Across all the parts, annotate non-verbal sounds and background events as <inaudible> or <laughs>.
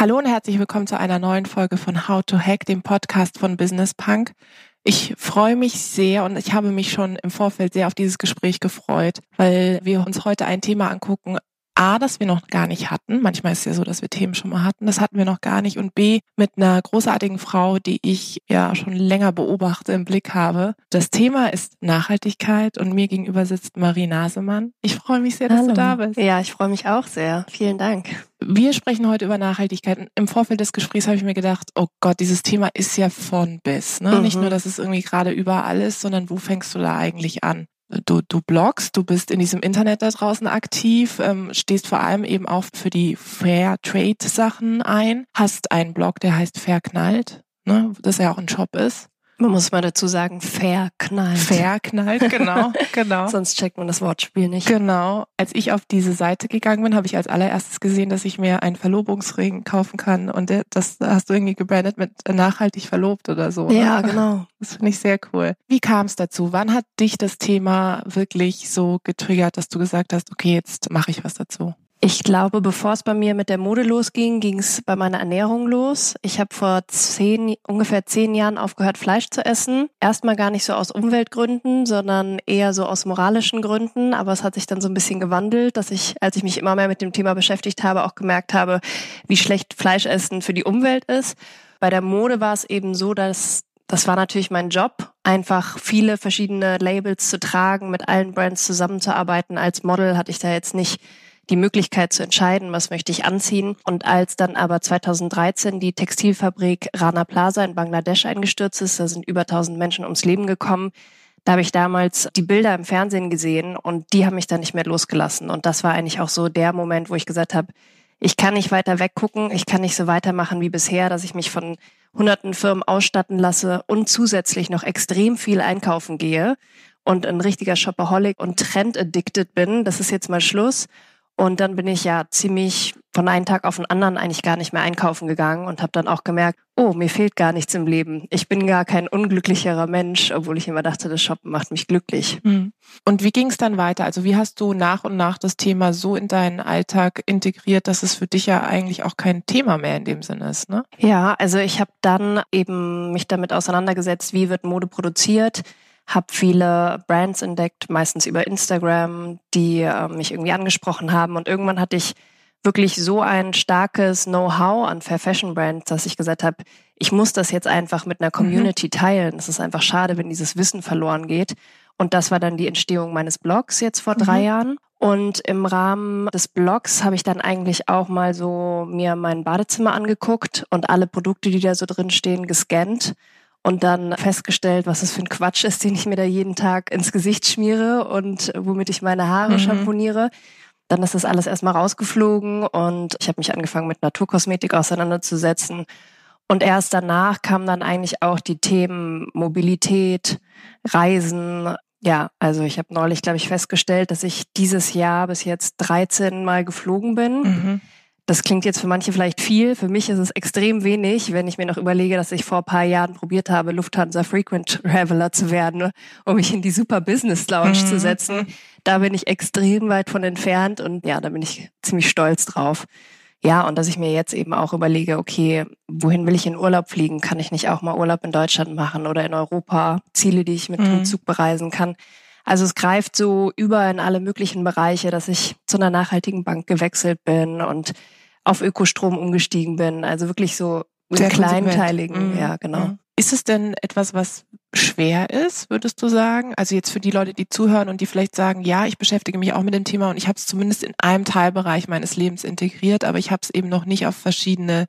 Hallo und herzlich willkommen zu einer neuen Folge von How to Hack, dem Podcast von Business Punk. Ich freue mich sehr und ich habe mich schon im Vorfeld sehr auf dieses Gespräch gefreut, weil wir uns heute ein Thema angucken, A, das wir noch gar nicht hatten. Manchmal ist es ja so, dass wir Themen schon mal hatten. Das hatten wir noch gar nicht. Und B, mit einer großartigen Frau, die ich ja schon länger beobachte, im Blick habe. Das Thema ist Nachhaltigkeit und mir gegenüber sitzt Marie Nasemann. Ich freue mich sehr, dass Hallo. du da bist. Ja, ich freue mich auch sehr. Vielen Dank. Wir sprechen heute über Nachhaltigkeit. Im Vorfeld des Gesprächs habe ich mir gedacht, oh Gott, dieses Thema ist ja von bis. Ne? Mhm. Nicht nur, dass es irgendwie gerade überall ist, sondern wo fängst du da eigentlich an? Du, du bloggst, du bist in diesem Internet da draußen aktiv, ähm, stehst vor allem eben auch für die Fair Trade Sachen ein, hast einen Blog, der heißt Verknallt, ne, das ja auch ein Shop ist. Man muss mal dazu sagen, verknallt. Verknallt, genau, <laughs> genau. Sonst checkt man das Wortspiel nicht. Genau. Als ich auf diese Seite gegangen bin, habe ich als allererstes gesehen, dass ich mir einen Verlobungsring kaufen kann und das hast du irgendwie gebrandet mit nachhaltig verlobt oder so. Ne? Ja, genau. <laughs> Das finde ich sehr cool. Wie kam es dazu? Wann hat dich das Thema wirklich so getriggert, dass du gesagt hast, okay, jetzt mache ich was dazu? Ich glaube, bevor es bei mir mit der Mode losging, ging es bei meiner Ernährung los. Ich habe vor zehn, ungefähr zehn Jahren aufgehört, Fleisch zu essen. Erstmal gar nicht so aus Umweltgründen, sondern eher so aus moralischen Gründen. Aber es hat sich dann so ein bisschen gewandelt, dass ich, als ich mich immer mehr mit dem Thema beschäftigt habe, auch gemerkt habe, wie schlecht Fleischessen für die Umwelt ist. Bei der Mode war es eben so, dass das war natürlich mein Job, einfach viele verschiedene Labels zu tragen, mit allen Brands zusammenzuarbeiten. Als Model hatte ich da jetzt nicht die Möglichkeit zu entscheiden, was möchte ich anziehen. Und als dann aber 2013 die Textilfabrik Rana Plaza in Bangladesch eingestürzt ist, da sind über 1000 Menschen ums Leben gekommen, da habe ich damals die Bilder im Fernsehen gesehen und die haben mich dann nicht mehr losgelassen. Und das war eigentlich auch so der Moment, wo ich gesagt habe, ich kann nicht weiter weggucken, ich kann nicht so weitermachen wie bisher, dass ich mich von hunderten Firmen ausstatten lasse und zusätzlich noch extrem viel einkaufen gehe und ein richtiger Shopaholic und Trend-addicted bin. Das ist jetzt mal Schluss. Und dann bin ich ja ziemlich von einem Tag auf den anderen eigentlich gar nicht mehr einkaufen gegangen und habe dann auch gemerkt, oh, mir fehlt gar nichts im Leben. Ich bin gar kein unglücklicherer Mensch, obwohl ich immer dachte, das Shoppen macht mich glücklich. Hm. Und wie ging es dann weiter? Also wie hast du nach und nach das Thema so in deinen Alltag integriert, dass es für dich ja eigentlich auch kein Thema mehr in dem Sinne ist, ne? Ja, also ich habe dann eben mich damit auseinandergesetzt, wie wird Mode produziert habe viele Brands entdeckt, meistens über Instagram, die äh, mich irgendwie angesprochen haben. Und irgendwann hatte ich wirklich so ein starkes Know-how an Fair Fashion Brands, dass ich gesagt habe, ich muss das jetzt einfach mit einer mhm. Community mhm. teilen. Es ist einfach schade, wenn dieses Wissen verloren geht. Und das war dann die Entstehung meines Blogs jetzt vor drei mhm. Jahren. Und im Rahmen des Blogs habe ich dann eigentlich auch mal so mir mein Badezimmer angeguckt und alle Produkte, die da so drin stehen, gescannt und dann festgestellt, was das für ein Quatsch ist, den ich mir da jeden Tag ins Gesicht schmiere und womit ich meine Haare mhm. schamponiere. Dann ist das alles erstmal rausgeflogen und ich habe mich angefangen mit Naturkosmetik auseinanderzusetzen. Und erst danach kamen dann eigentlich auch die Themen Mobilität, Reisen. Ja, also ich habe neulich, glaube ich, festgestellt, dass ich dieses Jahr bis jetzt 13 Mal geflogen bin. Mhm. Das klingt jetzt für manche vielleicht viel. Für mich ist es extrem wenig, wenn ich mir noch überlege, dass ich vor ein paar Jahren probiert habe, Lufthansa Frequent Traveler zu werden, um mich in die Super Business Lounge mhm. zu setzen. Da bin ich extrem weit von entfernt und ja, da bin ich ziemlich stolz drauf. Ja, und dass ich mir jetzt eben auch überlege, okay, wohin will ich in Urlaub fliegen? Kann ich nicht auch mal Urlaub in Deutschland machen oder in Europa? Ziele, die ich mit mhm. dem Zug bereisen kann. Also es greift so über in alle möglichen Bereiche, dass ich zu einer nachhaltigen Bank gewechselt bin und auf Ökostrom umgestiegen bin. Also wirklich so Sehr kleinteiligen, mhm. ja, genau. Mhm. Ist es denn etwas, was schwer ist, würdest du sagen? Also jetzt für die Leute, die zuhören und die vielleicht sagen, ja, ich beschäftige mich auch mit dem Thema und ich habe es zumindest in einem Teilbereich meines Lebens integriert, aber ich habe es eben noch nicht auf verschiedene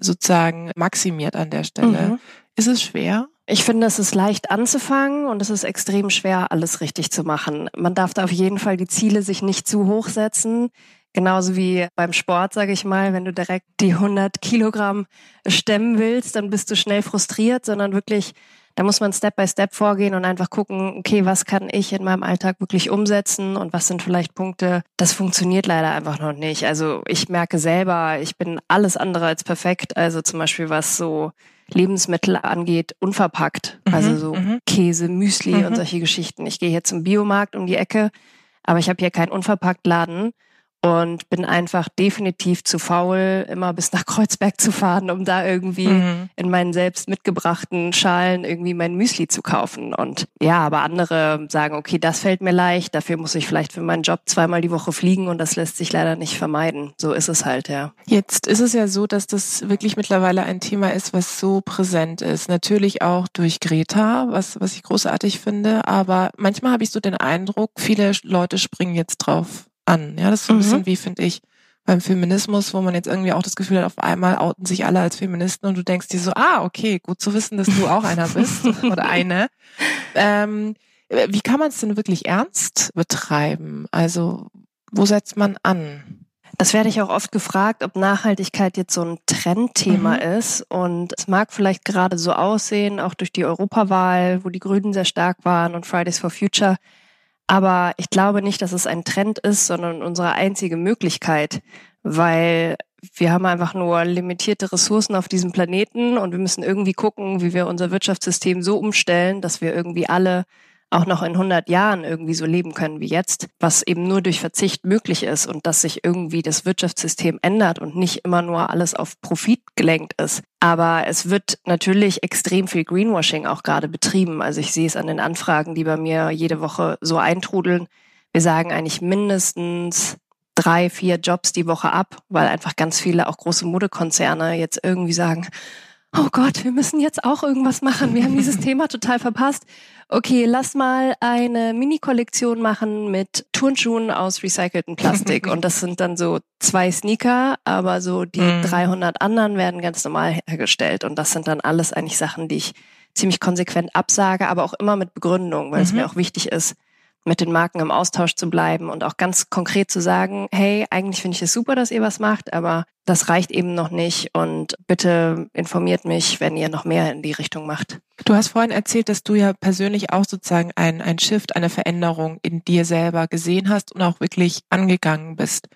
sozusagen maximiert an der Stelle. Mhm. Ist es schwer? Ich finde, es ist leicht anzufangen und es ist extrem schwer, alles richtig zu machen. Man darf da auf jeden Fall die Ziele sich nicht zu hoch setzen. Genauso wie beim Sport, sage ich mal, wenn du direkt die 100 Kilogramm stemmen willst, dann bist du schnell frustriert, sondern wirklich, da muss man Step by Step vorgehen und einfach gucken, okay, was kann ich in meinem Alltag wirklich umsetzen und was sind vielleicht Punkte, das funktioniert leider einfach noch nicht. Also ich merke selber, ich bin alles andere als perfekt. Also zum Beispiel was so Lebensmittel angeht, unverpackt. Mhm, also so mhm. Käse, Müsli mhm. und solche Geschichten. Ich gehe hier zum Biomarkt um die Ecke, aber ich habe hier keinen Unverpacktladen und bin einfach definitiv zu faul, immer bis nach Kreuzberg zu fahren, um da irgendwie mhm. in meinen selbst mitgebrachten Schalen irgendwie mein Müsli zu kaufen. Und ja, aber andere sagen, okay, das fällt mir leicht, dafür muss ich vielleicht für meinen Job zweimal die Woche fliegen und das lässt sich leider nicht vermeiden. So ist es halt, ja. Jetzt ist es ja so, dass das wirklich mittlerweile ein Thema ist, was so präsent ist. Natürlich auch durch Greta, was, was ich großartig finde, aber manchmal habe ich so den Eindruck, viele Leute springen jetzt drauf an. Ja, das ist so ein mhm. bisschen wie, finde ich, beim Feminismus, wo man jetzt irgendwie auch das Gefühl hat, auf einmal outen sich alle als Feministen und du denkst dir so, ah, okay, gut zu wissen, dass du auch einer bist <laughs> oder eine. Ähm, wie kann man es denn wirklich ernst betreiben? Also, wo setzt man an? Das werde ich auch oft gefragt, ob Nachhaltigkeit jetzt so ein Trendthema mhm. ist. Und es mag vielleicht gerade so aussehen, auch durch die Europawahl, wo die Grünen sehr stark waren und Fridays for Future. Aber ich glaube nicht, dass es ein Trend ist, sondern unsere einzige Möglichkeit, weil wir haben einfach nur limitierte Ressourcen auf diesem Planeten und wir müssen irgendwie gucken, wie wir unser Wirtschaftssystem so umstellen, dass wir irgendwie alle auch noch in 100 Jahren irgendwie so leben können wie jetzt, was eben nur durch Verzicht möglich ist und dass sich irgendwie das Wirtschaftssystem ändert und nicht immer nur alles auf Profit gelenkt ist. Aber es wird natürlich extrem viel Greenwashing auch gerade betrieben. Also ich sehe es an den Anfragen, die bei mir jede Woche so eintrudeln. Wir sagen eigentlich mindestens drei, vier Jobs die Woche ab, weil einfach ganz viele auch große Modekonzerne jetzt irgendwie sagen, oh Gott, wir müssen jetzt auch irgendwas machen. Wir haben dieses <laughs> Thema total verpasst. Okay, lass mal eine Mini-Kollektion machen mit Turnschuhen aus recyceltem Plastik. <laughs> Und das sind dann so zwei Sneaker, aber so die mhm. 300 anderen werden ganz normal hergestellt. Und das sind dann alles eigentlich Sachen, die ich ziemlich konsequent absage, aber auch immer mit Begründung, weil mhm. es mir auch wichtig ist, mit den Marken im Austausch zu bleiben und auch ganz konkret zu sagen, hey, eigentlich finde ich es super, dass ihr was macht, aber das reicht eben noch nicht und bitte informiert mich, wenn ihr noch mehr in die Richtung macht. Du hast vorhin erzählt, dass du ja persönlich auch sozusagen ein, ein Shift, eine Veränderung in dir selber gesehen hast und auch wirklich angegangen bist.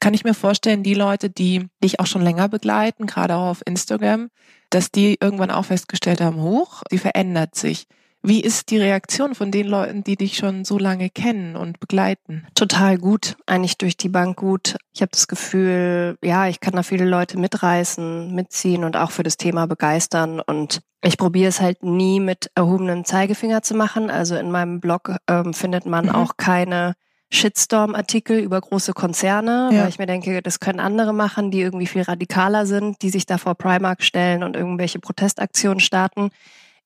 Kann ich mir vorstellen, die Leute, die dich auch schon länger begleiten, gerade auch auf Instagram, dass die irgendwann auch festgestellt haben, hoch, die verändert sich. Wie ist die Reaktion von den Leuten, die dich schon so lange kennen und begleiten? Total gut, eigentlich durch die Bank gut. Ich habe das Gefühl, ja, ich kann da viele Leute mitreißen, mitziehen und auch für das Thema begeistern. Und ich probiere es halt nie mit erhobenem Zeigefinger zu machen. Also in meinem Blog ähm, findet man mhm. auch keine Shitstorm-Artikel über große Konzerne, ja. weil ich mir denke, das können andere machen, die irgendwie viel radikaler sind, die sich da vor Primark stellen und irgendwelche Protestaktionen starten.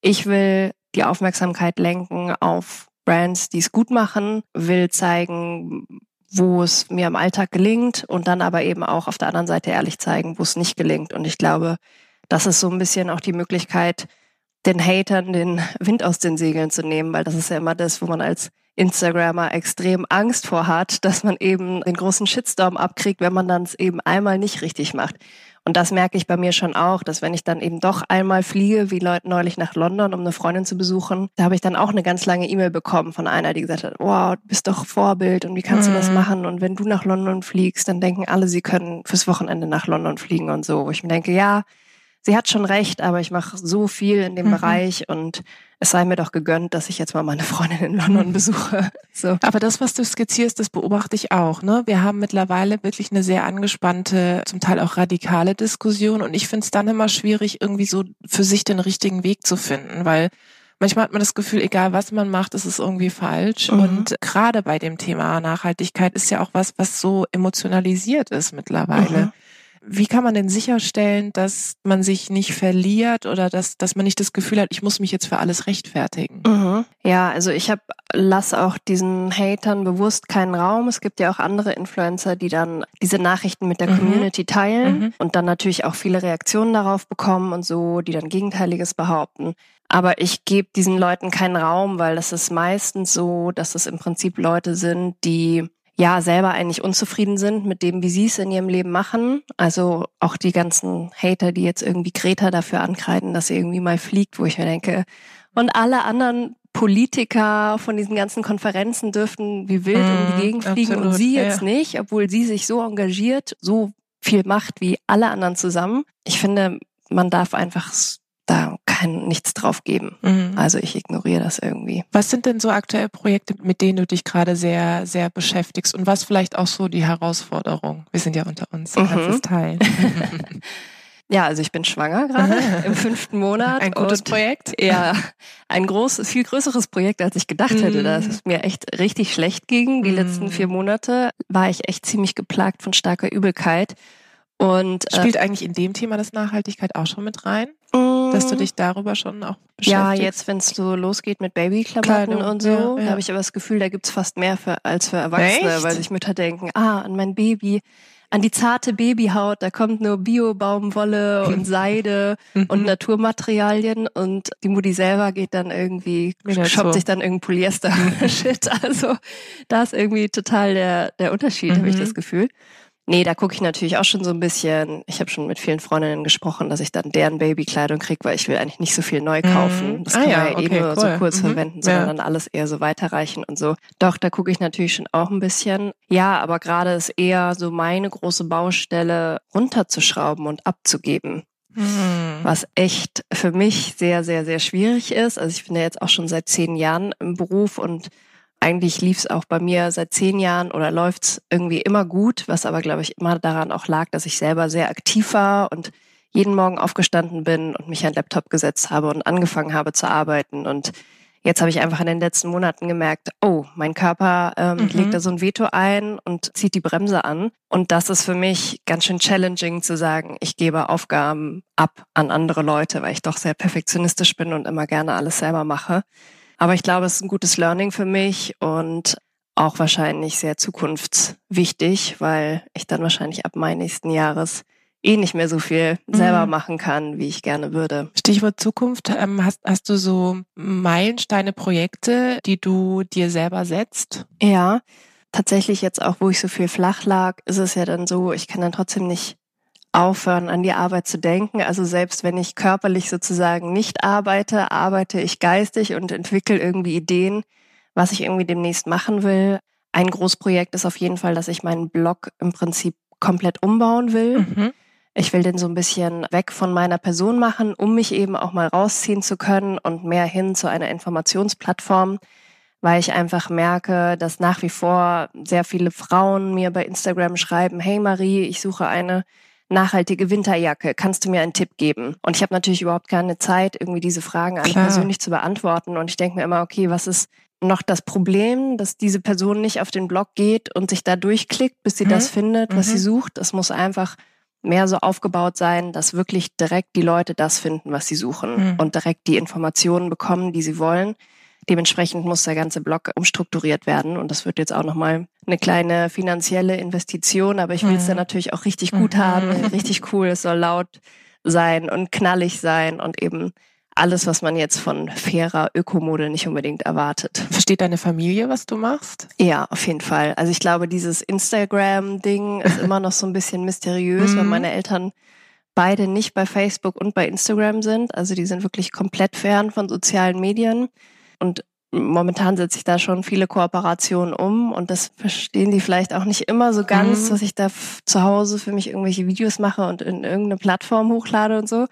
Ich will die Aufmerksamkeit lenken auf Brands, die es gut machen, will zeigen, wo es mir im Alltag gelingt und dann aber eben auch auf der anderen Seite ehrlich zeigen, wo es nicht gelingt. Und ich glaube, das ist so ein bisschen auch die Möglichkeit, den Hatern den Wind aus den Segeln zu nehmen, weil das ist ja immer das, wo man als Instagrammer extrem Angst vor hat, dass man eben den großen Shitstorm abkriegt, wenn man dann es eben einmal nicht richtig macht. Und das merke ich bei mir schon auch, dass wenn ich dann eben doch einmal fliege, wie Leute neulich nach London, um eine Freundin zu besuchen, da habe ich dann auch eine ganz lange E-Mail bekommen von einer, die gesagt hat, wow, du bist doch Vorbild und wie kannst mhm. du das mhm. machen? Und wenn du nach London fliegst, dann denken alle, sie können fürs Wochenende nach London fliegen und so. Wo ich mir denke, ja, sie hat schon recht, aber ich mache so viel in dem mhm. Bereich und es sei mir doch gegönnt, dass ich jetzt mal meine Freundin in London mhm. besuche. <laughs> So. Aber das, was du skizzierst, das beobachte ich auch. Ne? Wir haben mittlerweile wirklich eine sehr angespannte, zum Teil auch radikale Diskussion und ich finde es dann immer schwierig, irgendwie so für sich den richtigen Weg zu finden, weil manchmal hat man das Gefühl, egal was man macht, ist es irgendwie falsch. Mhm. Und gerade bei dem Thema Nachhaltigkeit ist ja auch was, was so emotionalisiert ist mittlerweile. Mhm. Wie kann man denn sicherstellen, dass man sich nicht verliert oder dass, dass man nicht das Gefühl hat, ich muss mich jetzt für alles rechtfertigen? Mhm. Ja, also ich habe lass auch diesen Hatern bewusst keinen Raum. Es gibt ja auch andere Influencer, die dann diese Nachrichten mit der mhm. Community teilen mhm. und dann natürlich auch viele Reaktionen darauf bekommen und so, die dann Gegenteiliges behaupten. Aber ich gebe diesen Leuten keinen Raum, weil das ist meistens so, dass es im Prinzip Leute sind, die ja selber eigentlich unzufrieden sind mit dem, wie sie es in ihrem Leben machen. Also auch die ganzen Hater, die jetzt irgendwie Greta dafür ankreiden, dass sie irgendwie mal fliegt, wo ich mir denke, und alle anderen Politiker von diesen ganzen Konferenzen dürften wie wild mm, um die mhm, Gegend fliegen absolut, und sie jetzt ja. nicht, obwohl sie sich so engagiert, so viel macht wie alle anderen zusammen. Ich finde, man darf einfach da kein nichts drauf geben. Mhm. Also ich ignoriere das irgendwie. Was sind denn so aktuelle Projekte, mit denen du dich gerade sehr, sehr beschäftigst und was vielleicht auch so die Herausforderung? Wir sind ja unter uns, mhm. kannst es teilen. <laughs> Ja, also ich bin schwanger gerade <laughs> im fünften Monat. Ein gutes Projekt? Ja, ein großes, viel größeres Projekt, als ich gedacht mm. hätte. Da es mir echt richtig schlecht ging. Die letzten vier Monate war ich echt ziemlich geplagt von starker Übelkeit. Und äh, spielt äh, eigentlich in dem Thema das Nachhaltigkeit auch schon mit rein, dass du dich darüber schon auch beschäftigst? Ja, jetzt wenn es so losgeht mit Babyklamotten und so, ja, ja. habe ich aber das Gefühl, da gibt's fast mehr für, als für Erwachsene, Echt? weil sich Mütter denken, ah, an mein Baby an die zarte Babyhaut, da kommt nur Bio-Baumwolle <laughs> und Seide und mhm. Naturmaterialien und die Mutti selber geht dann irgendwie, shoppt so. sich dann irgendein Polyester-Shit. <laughs> <laughs> Also da ist irgendwie total der, der Unterschied, mhm. habe ich das Gefühl. Nee, da gucke ich natürlich auch schon so ein bisschen. Ich habe schon mit vielen Freundinnen gesprochen, dass ich dann deren Babykleidung kriege, weil ich will eigentlich nicht so viel neu kaufen. Mhm. Das ah, kann man ja, okay, eh nur cool. so kurz mhm. verwenden, sondern ja. dann alles eher so weiterreichen und so. Doch, da gucke ich natürlich schon auch ein bisschen. Ja, aber gerade ist eher so meine große Baustelle runterzuschrauben und abzugeben. Mhm. Was echt für mich sehr, sehr, sehr schwierig ist. Also ich bin ja jetzt auch schon seit zehn Jahren im Beruf und eigentlich lief es auch bei mir seit zehn Jahren oder läuft's irgendwie immer gut, was aber, glaube ich, immer daran auch lag, dass ich selber sehr aktiv war und jeden Morgen aufgestanden bin und mich an den Laptop gesetzt habe und angefangen habe zu arbeiten. Und jetzt habe ich einfach in den letzten Monaten gemerkt, oh, mein Körper ähm, mhm. legt da so ein Veto ein und zieht die Bremse an. Und das ist für mich ganz schön challenging zu sagen, ich gebe Aufgaben ab an andere Leute, weil ich doch sehr perfektionistisch bin und immer gerne alles selber mache. Aber ich glaube, es ist ein gutes Learning für mich und auch wahrscheinlich sehr zukunftswichtig, weil ich dann wahrscheinlich ab Mai nächsten Jahres eh nicht mehr so viel selber mhm. machen kann, wie ich gerne würde. Stichwort Zukunft. Ähm, hast, hast du so Meilensteine, Projekte, die du dir selber setzt? Ja, tatsächlich jetzt auch, wo ich so viel flach lag, ist es ja dann so, ich kann dann trotzdem nicht aufhören, an die Arbeit zu denken. Also selbst wenn ich körperlich sozusagen nicht arbeite, arbeite ich geistig und entwickle irgendwie Ideen, was ich irgendwie demnächst machen will. Ein Großprojekt ist auf jeden Fall, dass ich meinen Blog im Prinzip komplett umbauen will. Mhm. Ich will den so ein bisschen weg von meiner Person machen, um mich eben auch mal rausziehen zu können und mehr hin zu einer Informationsplattform, weil ich einfach merke, dass nach wie vor sehr viele Frauen mir bei Instagram schreiben, hey Marie, ich suche eine nachhaltige Winterjacke, kannst du mir einen Tipp geben? Und ich habe natürlich überhaupt keine Zeit, irgendwie diese Fragen an persönlich zu beantworten. Und ich denke mir immer, okay, was ist noch das Problem, dass diese Person nicht auf den Blog geht und sich da durchklickt, bis sie mhm. das findet, was mhm. sie sucht. Es muss einfach mehr so aufgebaut sein, dass wirklich direkt die Leute das finden, was sie suchen mhm. und direkt die Informationen bekommen, die sie wollen. Dementsprechend muss der ganze Block umstrukturiert werden und das wird jetzt auch nochmal eine kleine finanzielle Investition, aber ich will es mhm. dann natürlich auch richtig gut mhm. haben, richtig cool, es soll laut sein und knallig sein und eben alles, was man jetzt von fairer Ökomode nicht unbedingt erwartet. Versteht deine Familie, was du machst? Ja, auf jeden Fall. Also ich glaube, dieses Instagram-Ding ist immer noch so ein bisschen mysteriös, weil mhm. meine Eltern beide nicht bei Facebook und bei Instagram sind. Also die sind wirklich komplett fern von sozialen Medien. Und momentan setze ich da schon viele Kooperationen um und das verstehen die vielleicht auch nicht immer so ganz, mhm. dass ich da zu Hause für mich irgendwelche Videos mache und in irgendeine Plattform hochlade und so.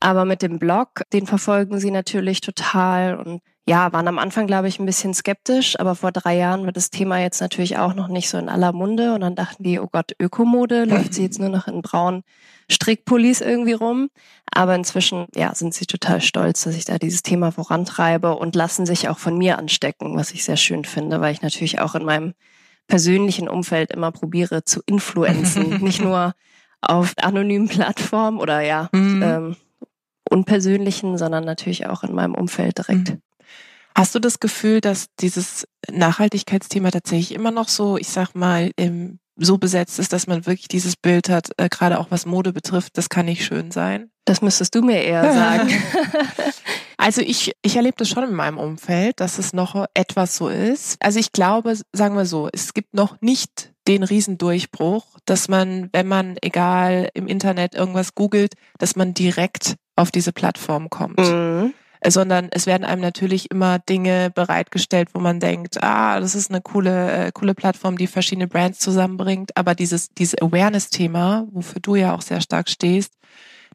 Aber mit dem Blog, den verfolgen sie natürlich total und ja, waren am Anfang, glaube ich, ein bisschen skeptisch, aber vor drei Jahren war das Thema jetzt natürlich auch noch nicht so in aller Munde und dann dachten die, oh Gott, Ökomode, läuft sie jetzt nur noch in braunen Strickpullis irgendwie rum. Aber inzwischen, ja, sind sie total stolz, dass ich da dieses Thema vorantreibe und lassen sich auch von mir anstecken, was ich sehr schön finde, weil ich natürlich auch in meinem persönlichen Umfeld immer probiere zu influenzen, <laughs> nicht nur auf anonymen Plattformen oder ja, mhm. ähm, unpersönlichen, sondern natürlich auch in meinem Umfeld direkt. Mhm. Hast du das Gefühl, dass dieses Nachhaltigkeitsthema tatsächlich immer noch so, ich sag mal, im, so besetzt ist, dass man wirklich dieses Bild hat, äh, gerade auch was Mode betrifft, das kann nicht schön sein? Das müsstest du mir eher sagen. <laughs> <laughs> Also ich, ich erlebe das schon in meinem Umfeld, dass es noch etwas so ist. Also ich glaube, sagen wir so, es gibt noch nicht den Riesendurchbruch, dass man, wenn man egal im Internet irgendwas googelt, dass man direkt auf diese Plattform kommt. Mhm sondern es werden einem natürlich immer Dinge bereitgestellt, wo man denkt, ah, das ist eine coole, äh, coole Plattform, die verschiedene Brands zusammenbringt. Aber dieses, dieses Awareness-Thema, wofür du ja auch sehr stark stehst,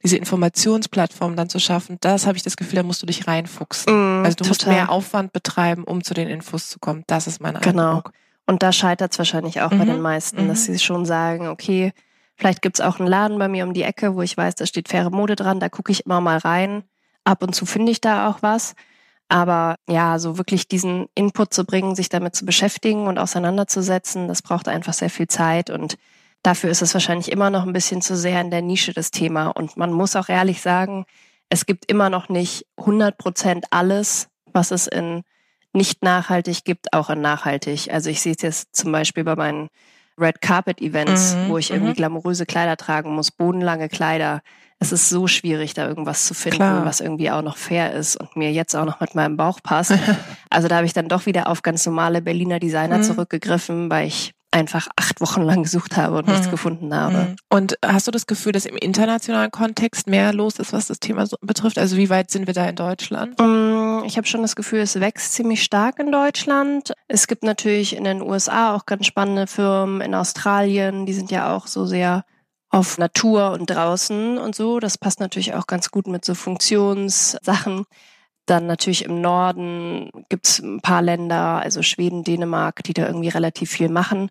diese Informationsplattform dann zu schaffen, das habe ich das Gefühl, da musst du dich reinfuchsen. Mm, also du total. musst mehr Aufwand betreiben, um zu den Infos zu kommen. Das ist mein genau. Eindruck. Und da scheitert es wahrscheinlich auch mhm. bei den meisten, mhm. dass sie schon sagen, okay, vielleicht gibt's auch einen Laden bei mir um die Ecke, wo ich weiß, da steht faire Mode dran, da gucke ich immer mal rein. Ab und zu finde ich da auch was. Aber ja, so wirklich diesen Input zu bringen, sich damit zu beschäftigen und auseinanderzusetzen, das braucht einfach sehr viel Zeit und dafür ist es wahrscheinlich immer noch ein bisschen zu sehr in der Nische das Thema. Und man muss auch ehrlich sagen, es gibt immer noch nicht 100 Prozent alles, was es in nicht nachhaltig gibt, auch in nachhaltig. Also ich sehe es jetzt zum Beispiel bei meinen Red Carpet Events, mhm, wo ich irgendwie mhm. glamouröse Kleider tragen muss, bodenlange Kleider. Es ist so schwierig, da irgendwas zu finden, Klar. was irgendwie auch noch fair ist und mir jetzt auch noch mit meinem Bauch passt. <laughs> also da habe ich dann doch wieder auf ganz normale Berliner Designer mhm. zurückgegriffen, weil ich einfach acht Wochen lang gesucht habe und nichts mhm. gefunden habe. Mhm. Und hast du das Gefühl, dass im internationalen Kontext mehr los ist, was das Thema so betrifft? Also wie weit sind wir da in Deutschland? Mm, ich habe schon das Gefühl, es wächst ziemlich stark in Deutschland. Es gibt natürlich in den USA auch ganz spannende Firmen, in Australien, die sind ja auch so sehr auf Natur und draußen und so. Das passt natürlich auch ganz gut mit so Funktionssachen. Dann natürlich im Norden gibt's ein paar Länder, also Schweden, Dänemark, die da irgendwie relativ viel machen.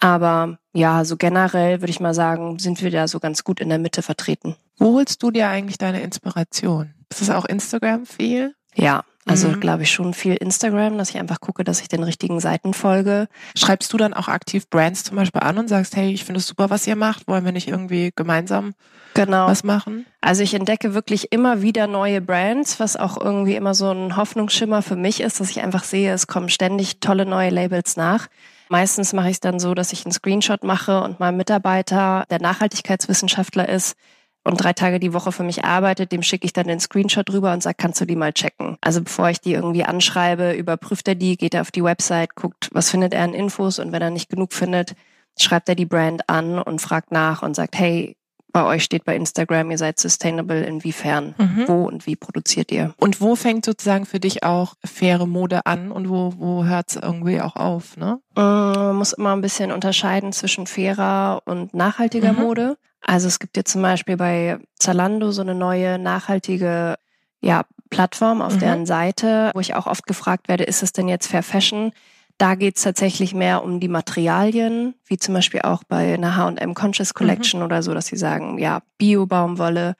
Aber ja, so generell würde ich mal sagen, sind wir da so ganz gut in der Mitte vertreten. Wo holst du dir eigentlich deine Inspiration? Ist das auch Instagram viel? Ja, also mhm. glaube ich schon viel Instagram, dass ich einfach gucke, dass ich den richtigen Seiten folge. Schreibst du dann auch aktiv Brands zum Beispiel an und sagst, hey, ich finde es super, was ihr macht, wollen wir nicht irgendwie gemeinsam genau. was machen? Also ich entdecke wirklich immer wieder neue Brands, was auch irgendwie immer so ein Hoffnungsschimmer für mich ist, dass ich einfach sehe, es kommen ständig tolle neue Labels nach. Meistens mache ich es dann so, dass ich einen Screenshot mache und mein Mitarbeiter, der Nachhaltigkeitswissenschaftler ist, und drei Tage die Woche für mich arbeitet, dem schicke ich dann den Screenshot rüber und sage, kannst du die mal checken? Also bevor ich die irgendwie anschreibe, überprüft er die, geht er auf die Website, guckt, was findet er an Infos und wenn er nicht genug findet, schreibt er die Brand an und fragt nach und sagt, hey, bei euch steht bei Instagram, ihr seid sustainable, inwiefern, mhm. wo und wie produziert ihr? Und wo fängt sozusagen für dich auch faire Mode an und wo, wo hört es irgendwie auch auf? Ne? Man muss immer ein bisschen unterscheiden zwischen fairer und nachhaltiger mhm. Mode. Also es gibt jetzt zum Beispiel bei Zalando so eine neue nachhaltige ja, Plattform auf mhm. deren Seite, wo ich auch oft gefragt werde, ist es denn jetzt Fair Fashion? Da geht es tatsächlich mehr um die Materialien, wie zum Beispiel auch bei einer H&M Conscious Collection mhm. oder so, dass sie sagen, ja, Bio-Baumwolle,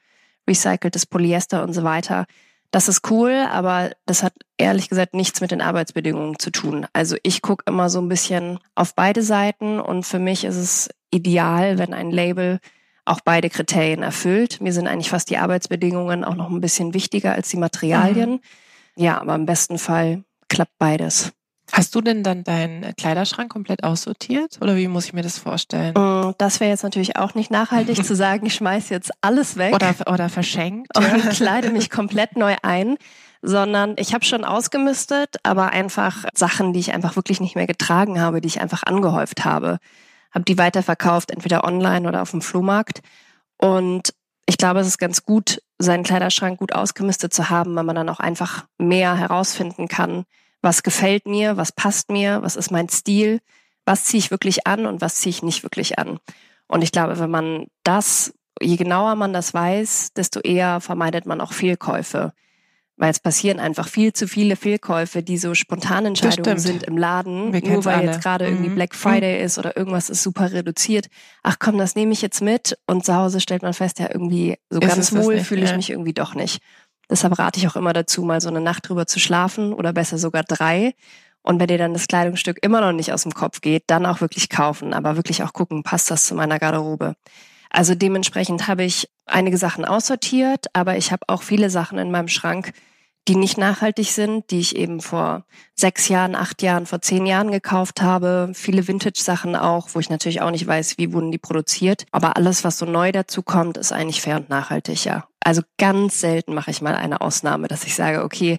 recyceltes Polyester und so weiter. Das ist cool, aber das hat ehrlich gesagt nichts mit den Arbeitsbedingungen zu tun. Also ich gucke immer so ein bisschen auf beide Seiten und für mich ist es ideal, wenn ein Label auch beide Kriterien erfüllt. Mir sind eigentlich fast die Arbeitsbedingungen auch noch ein bisschen wichtiger als die Materialien. Mhm. Ja, aber im besten Fall klappt beides. Hast du denn dann deinen Kleiderschrank komplett aussortiert oder wie muss ich mir das vorstellen? Mm, das wäre jetzt natürlich auch nicht nachhaltig <laughs> zu sagen, ich schmeiß jetzt alles weg. Oder, oder verschenkt. <laughs> Und kleide mich komplett neu ein. Sondern ich habe schon ausgemistet, aber einfach Sachen, die ich einfach wirklich nicht mehr getragen habe, die ich einfach angehäuft habe habe die weiterverkauft, entweder online oder auf dem Flohmarkt. Und ich glaube, es ist ganz gut, seinen Kleiderschrank gut ausgemistet zu haben, weil man dann auch einfach mehr herausfinden kann, was gefällt mir, was passt mir, was ist mein Stil, was ziehe ich wirklich an und was ziehe ich nicht wirklich an. Und ich glaube, wenn man das, je genauer man das weiß, desto eher vermeidet man auch Fehlkäufe weil es passieren einfach viel zu viele Fehlkäufe, die so spontane Entscheidungen sind im Laden, Wir nur weil alle. jetzt gerade mhm. irgendwie Black Friday mhm. ist oder irgendwas ist super reduziert. Ach komm, das nehme ich jetzt mit und zu Hause stellt man fest, ja irgendwie so ist ganz wohl fühle ich ja. mich irgendwie doch nicht. Deshalb rate ich auch immer dazu, mal so eine Nacht drüber zu schlafen oder besser sogar drei. Und wenn dir dann das Kleidungsstück immer noch nicht aus dem Kopf geht, dann auch wirklich kaufen, aber wirklich auch gucken, passt das zu meiner Garderobe. Also dementsprechend habe ich einige Sachen aussortiert, aber ich habe auch viele Sachen in meinem Schrank, die nicht nachhaltig sind, die ich eben vor sechs Jahren, acht Jahren, vor zehn Jahren gekauft habe. Viele Vintage-Sachen auch, wo ich natürlich auch nicht weiß, wie wurden die produziert. Aber alles, was so neu dazu kommt, ist eigentlich fair und nachhaltig, ja. Also ganz selten mache ich mal eine Ausnahme, dass ich sage, okay,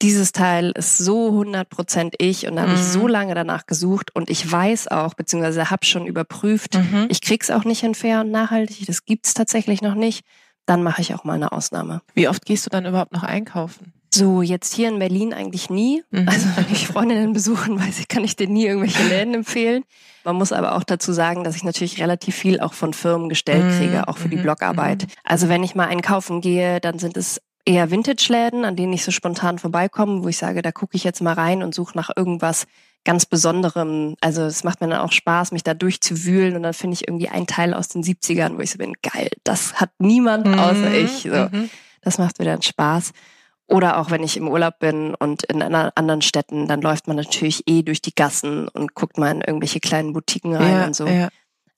dieses Teil ist so 100% ich und da habe mhm. ich so mhm. lange danach gesucht und ich weiß auch, beziehungsweise habe schon überprüft, mhm. ich krieg's auch nicht in fair und nachhaltig, das gibt's tatsächlich noch nicht, dann mache ich auch mal eine Ausnahme. Wie oft gehst du dann überhaupt noch einkaufen? So, jetzt hier in Berlin eigentlich nie. Mhm. Also <laughs> wenn ich Freundinnen besuchen, weiß ich, kann ich dir nie irgendwelche Läden empfehlen. Man muss aber auch dazu sagen, dass ich natürlich relativ viel auch von Firmen gestellt mhm. kriege, auch für die mhm. Blogarbeit. Also wenn ich mal einkaufen gehe, dann sind es eher Vintage-Läden, an denen ich so spontan vorbeikomme, wo ich sage, da gucke ich jetzt mal rein und suche nach irgendwas ganz Besonderem. Also es macht mir dann auch Spaß, mich da durchzuwühlen und dann finde ich irgendwie ein Teil aus den 70ern, wo ich so bin, geil, das hat niemand mhm. außer ich. So, mhm. Das macht mir dann Spaß. Oder auch wenn ich im Urlaub bin und in anderen Städten, dann läuft man natürlich eh durch die Gassen und guckt mal in irgendwelche kleinen Boutiquen rein ja, und so. Ja.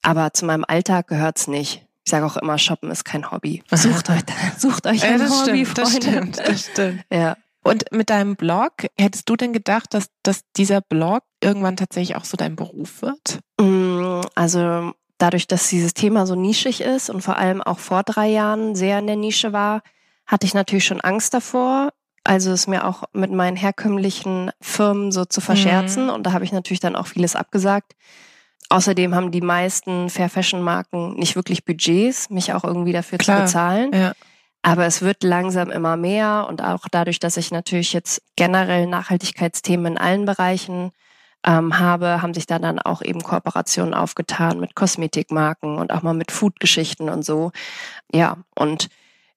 Aber zu meinem Alltag gehört's nicht. Ich sage auch immer, Shoppen ist kein Hobby. Sucht <laughs> euch, sucht euch ein ja, Hobby, stimmt, Das stimmt, das stimmt. <laughs> Ja. Und mit deinem Blog, hättest du denn gedacht, dass, dass dieser Blog irgendwann tatsächlich auch so dein Beruf wird? Mm, also dadurch, dass dieses Thema so nischig ist und vor allem auch vor drei Jahren sehr in der Nische war, hatte ich natürlich schon Angst davor. Also es mir auch mit meinen herkömmlichen Firmen so zu verscherzen. Mhm. Und da habe ich natürlich dann auch vieles abgesagt. Außerdem haben die meisten Fair Fashion Marken nicht wirklich Budgets, mich auch irgendwie dafür Klar, zu bezahlen. Ja. Aber es wird langsam immer mehr und auch dadurch, dass ich natürlich jetzt generell Nachhaltigkeitsthemen in allen Bereichen ähm, habe, haben sich da dann auch eben Kooperationen aufgetan mit Kosmetikmarken und auch mal mit Foodgeschichten und so. Ja, und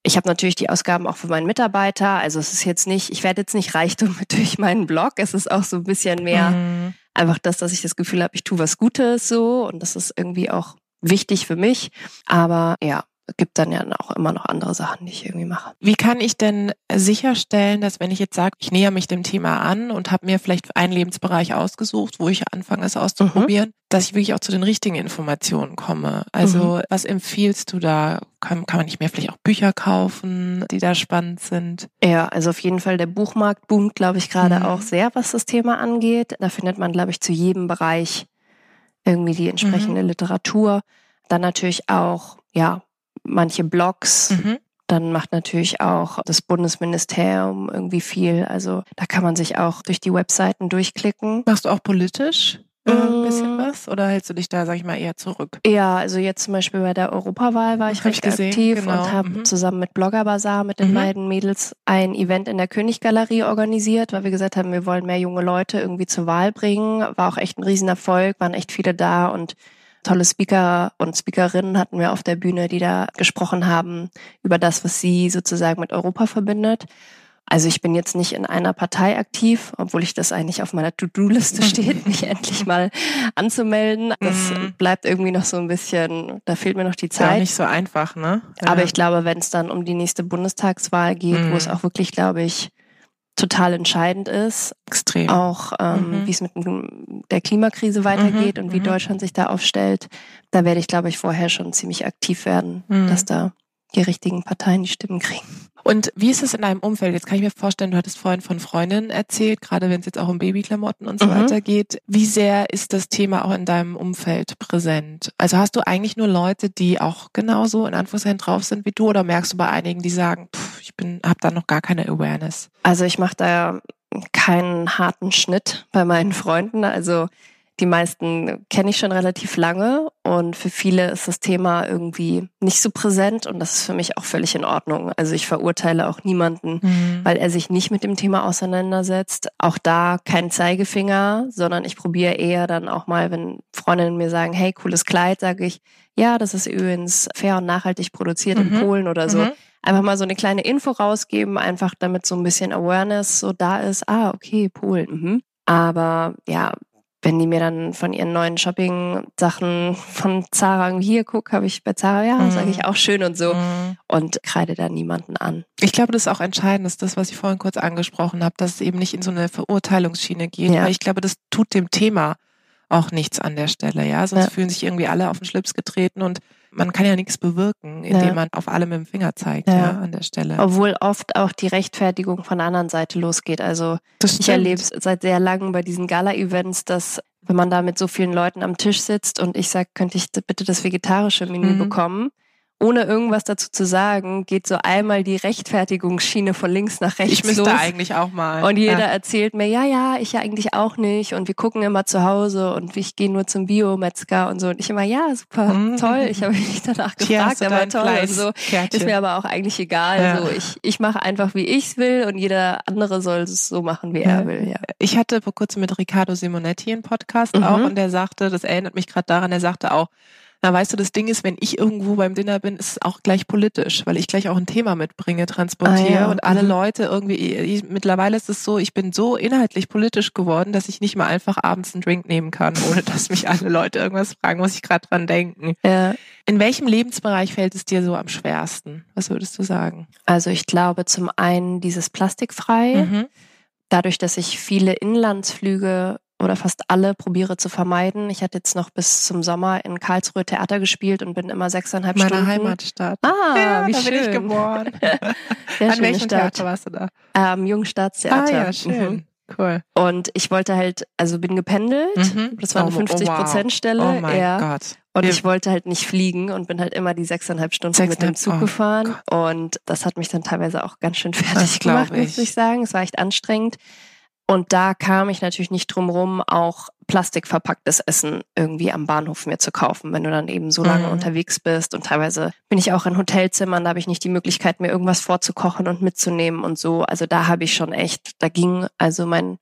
ich habe natürlich die Ausgaben auch für meinen Mitarbeiter. Also es ist jetzt nicht, ich werde jetzt nicht Reichtum <laughs> durch meinen Blog. Es ist auch so ein bisschen mehr mhm. einfach das, dass ich das Gefühl habe, ich tue was Gutes so und das ist irgendwie auch wichtig für mich. Aber ja, gibt dann ja auch immer noch andere Sachen, die ich irgendwie mache. Wie kann ich denn sicherstellen, dass wenn ich jetzt sage, ich näher mich dem Thema an und habe mir vielleicht einen Lebensbereich ausgesucht, wo ich anfange, es auszuprobieren, mhm. dass ich wirklich auch zu den richtigen Informationen komme? Also mhm. was empfiehlst du da? Kann, kann man nicht mehr vielleicht auch Bücher kaufen, die da spannend sind? Ja, also auf jeden Fall der Buchmarkt boomt, glaube ich, gerade mhm. auch sehr, was das Thema angeht. Da findet man, glaube ich, zu jedem Bereich irgendwie die entsprechende mhm. Literatur. Dann natürlich auch, ja, manche Blogs. Mhm. Dann macht natürlich auch das Bundesministerium irgendwie viel. Also da kann man sich auch durch die Webseiten durchklicken. Machst du auch politisch? Ein mm. bisschen was? Oder hältst du dich da, sag ich mal, eher zurück? Ja, also jetzt zum Beispiel bei der Europawahl war ich hab recht ich gesehen, aktiv genau. und habe mhm. zusammen mit Blogger Bazaar mit den mhm. beiden Mädels ein Event in der Königgalerie organisiert, weil wir gesagt haben, wir wollen mehr junge Leute irgendwie zur Wahl bringen. War auch echt ein Riesenerfolg, waren echt viele da und tolle Speaker und Speakerinnen hatten wir auf der Bühne, die da gesprochen haben über das, was sie sozusagen mit Europa verbindet. Also ich bin jetzt nicht in einer Partei aktiv, obwohl ich das eigentlich auf meiner To-Do-Liste <laughs> steht, mich endlich mal anzumelden. Das mhm. bleibt irgendwie noch so ein bisschen, da fehlt mir noch die Zeit. Ja nicht so einfach, ne? Ja. Aber ich glaube, wenn es dann um die nächste Bundestagswahl geht, mhm. wo es auch wirklich, glaube ich, total entscheidend ist. Extrem. Auch ähm, mhm. wie es mit der Klimakrise weitergeht mhm. und wie mhm. Deutschland sich da aufstellt. Da werde ich, glaube ich, vorher schon ziemlich aktiv werden, mhm. dass da die richtigen Parteien die Stimmen kriegen. Und wie ist es in deinem Umfeld? Jetzt kann ich mir vorstellen, du hattest vorhin von Freundinnen erzählt, gerade wenn es jetzt auch um Babyklamotten und so mhm. weiter geht. Wie sehr ist das Thema auch in deinem Umfeld präsent? Also hast du eigentlich nur Leute, die auch genauso in Anführungszeichen drauf sind wie du oder merkst du bei einigen, die sagen, pff, ich bin, habe da noch gar keine Awareness? Also ich mache da keinen harten Schnitt bei meinen Freunden. Also die meisten kenne ich schon relativ lange und für viele ist das Thema irgendwie nicht so präsent und das ist für mich auch völlig in Ordnung. Also ich verurteile auch niemanden, mhm. weil er sich nicht mit dem Thema auseinandersetzt. Auch da kein Zeigefinger, sondern ich probiere eher dann auch mal, wenn Freundinnen mir sagen, hey, cooles Kleid, sage ich, ja, das ist übrigens fair und nachhaltig produziert mhm. in Polen oder so. Mhm. Einfach mal so eine kleine Info rausgeben, einfach damit so ein bisschen Awareness so da ist. Ah, okay, Polen. Mhm. Aber ja, wenn die mir dann von ihren neuen Shopping-Sachen von Zara hier guck, habe ich bei Zara, ja, mhm. sage ich auch schön und so mhm. und kreide da niemanden an. Ich glaube, das ist auch entscheidend, ist das, was ich vorhin kurz angesprochen habe, dass es eben nicht in so eine Verurteilungsschiene geht, ja. weil ich glaube, das tut dem Thema auch nichts an der Stelle, ja. Sonst ja. fühlen sich irgendwie alle auf den Schlips getreten und man kann ja nichts bewirken, indem ja. man auf alle mit dem Finger zeigt, ja. ja. an der Stelle. Obwohl oft auch die Rechtfertigung von der anderen Seite losgeht. Also ich erlebe es seit sehr langem bei diesen Gala-Events, dass wenn man da mit so vielen Leuten am Tisch sitzt und ich sage, könnte ich bitte das vegetarische Menü mhm. bekommen, ohne irgendwas dazu zu sagen, geht so einmal die Rechtfertigungsschiene von links nach rechts Ich müsste los. eigentlich auch mal. Und jeder ja. erzählt mir, ja, ja, ich ja eigentlich auch nicht und wir gucken immer zu Hause und ich gehe nur zum Biometzger und so. Und ich immer, ja, super, mhm. toll. Ich habe mich danach gefragt, aber toll und so. Ist mir aber auch eigentlich egal. Ja. So, ich, ich mache einfach, wie ich's will und jeder andere soll es so machen, wie ja. er will. Ja. Ich hatte vor kurzem mit Riccardo Simonetti einen Podcast mhm. auch und der sagte, das erinnert mich gerade daran, er sagte auch, na, weißt du, das Ding ist, wenn ich irgendwo beim Dinner bin, ist es auch gleich politisch, weil ich gleich auch ein Thema mitbringe, transportiere ah, ja. und alle mhm. Leute irgendwie, ich, mittlerweile ist es so, ich bin so inhaltlich politisch geworden, dass ich nicht mal einfach abends einen Drink nehmen kann, ohne <laughs> dass mich alle Leute irgendwas fragen, muss ich gerade dran denken. Ja. In welchem Lebensbereich fällt es dir so am schwersten? Was würdest du sagen? Also ich glaube zum einen dieses Plastikfrei. Mhm. Dadurch, dass ich viele Inlandsflüge oder fast alle probiere zu vermeiden. Ich hatte jetzt noch bis zum Sommer in Karlsruhe Theater gespielt und bin immer sechseinhalb Meine Stunden. Meine Heimatstadt. Ah, ja, wie da schön. bin ich geboren. <laughs> An welchem. Theater warst du da? Ähm, Jungstaatstheater. Ah ja, schön. Mhm. Cool. Und ich wollte halt, also bin gependelt. Mhm. Das war eine 50 Prozent Stelle. Oh mein ja. Gott. Und ich wollte halt nicht fliegen und bin halt immer die sechseinhalb Stunden Sechs, mit dem Zug oh gefahren. Gott. Und das hat mich dann teilweise auch ganz schön <laughs> fertig gemacht, ich. muss ich sagen. Es war echt anstrengend. Und da kam ich natürlich nicht drum rum, auch plastikverpacktes Essen irgendwie am Bahnhof mir zu kaufen, wenn du dann eben so lange mhm. unterwegs bist. Und teilweise bin ich auch in Hotelzimmern, da habe ich nicht die Möglichkeit, mir irgendwas vorzukochen und mitzunehmen und so. Also da habe ich schon echt, da ging also mein,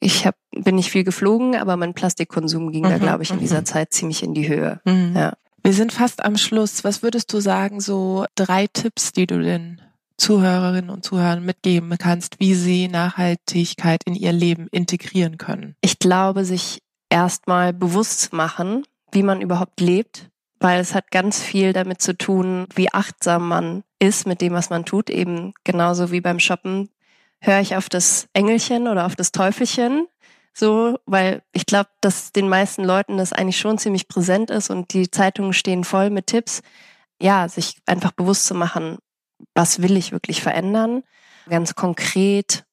ich hab, bin nicht viel geflogen, aber mein Plastikkonsum ging mhm. da, glaube ich, in dieser mhm. Zeit ziemlich in die Höhe. Mhm. Ja. Wir sind fast am Schluss. Was würdest du sagen, so drei Tipps, die du den Zuhörerinnen und Zuhörern mitgeben kannst, wie sie Nachhaltigkeit in ihr Leben integrieren können? Ich glaube, sich erstmal bewusst zu machen, wie man überhaupt lebt, weil es hat ganz viel damit zu tun, wie achtsam man ist mit dem, was man tut. Eben genauso wie beim Shoppen höre ich auf das Engelchen oder auf das Teufelchen. So, weil ich glaube, dass den meisten Leuten das eigentlich schon ziemlich präsent ist und die Zeitungen stehen voll mit Tipps. Ja, sich einfach bewusst zu machen, was will ich wirklich verändern. Ganz konkret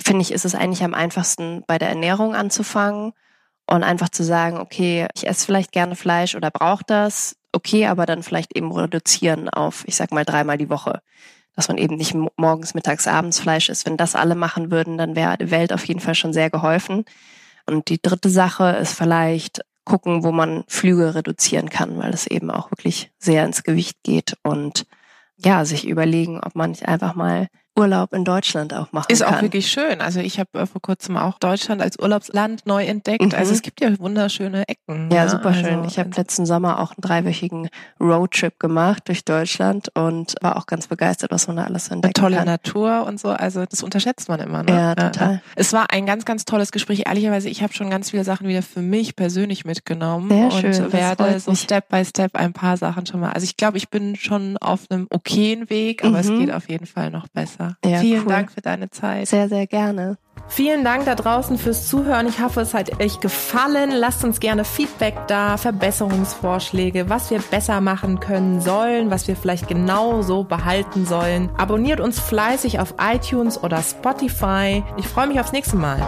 finde ich, ist es eigentlich am einfachsten, bei der Ernährung anzufangen und einfach zu sagen, okay, ich esse vielleicht gerne Fleisch oder brauche das, okay, aber dann vielleicht eben reduzieren auf, ich sag mal, dreimal die Woche. Dass man eben nicht morgens, mittags, abends Fleisch isst. Wenn das alle machen würden, dann wäre der Welt auf jeden Fall schon sehr geholfen. Und die dritte Sache ist vielleicht gucken, wo man Flüge reduzieren kann, weil es eben auch wirklich sehr ins Gewicht geht und ja, sich überlegen, ob man nicht einfach mal Urlaub in Deutschland auch machen ist kann. Auch wirklich schön. Also ich habe äh, vor kurzem auch Deutschland als Urlaubsland neu entdeckt. Mhm. Also es gibt ja wunderschöne Ecken. Ja, ja. super schön. Also, ich habe letzten Sommer auch einen dreiwöchigen Roadtrip gemacht durch Deutschland und war auch ganz begeistert, was man da alles entdeckt. Tolle kann. Natur und so. Also das unterschätzt man immer. Ne? Ja, total. Ja. Es war ein ganz, ganz tolles Gespräch. Ehrlicherweise, ich habe schon ganz viele Sachen wieder für mich persönlich mitgenommen Sehr und schön. werde so Step by Step ein paar Sachen schon mal. Also ich glaube, ich bin schon auf einem okayen Weg, aber mhm. es geht auf jeden Fall noch besser. Ja, Vielen cool. Dank Dank für deine Zeit. Sehr, sehr gerne. Vielen Dank da draußen fürs Zuhören. Ich hoffe, es hat euch gefallen. Lasst uns gerne Feedback da, Verbesserungsvorschläge, was wir besser machen können sollen, was wir vielleicht genau so behalten sollen. Abonniert uns fleißig auf iTunes oder Spotify. Ich freue mich aufs nächste Mal.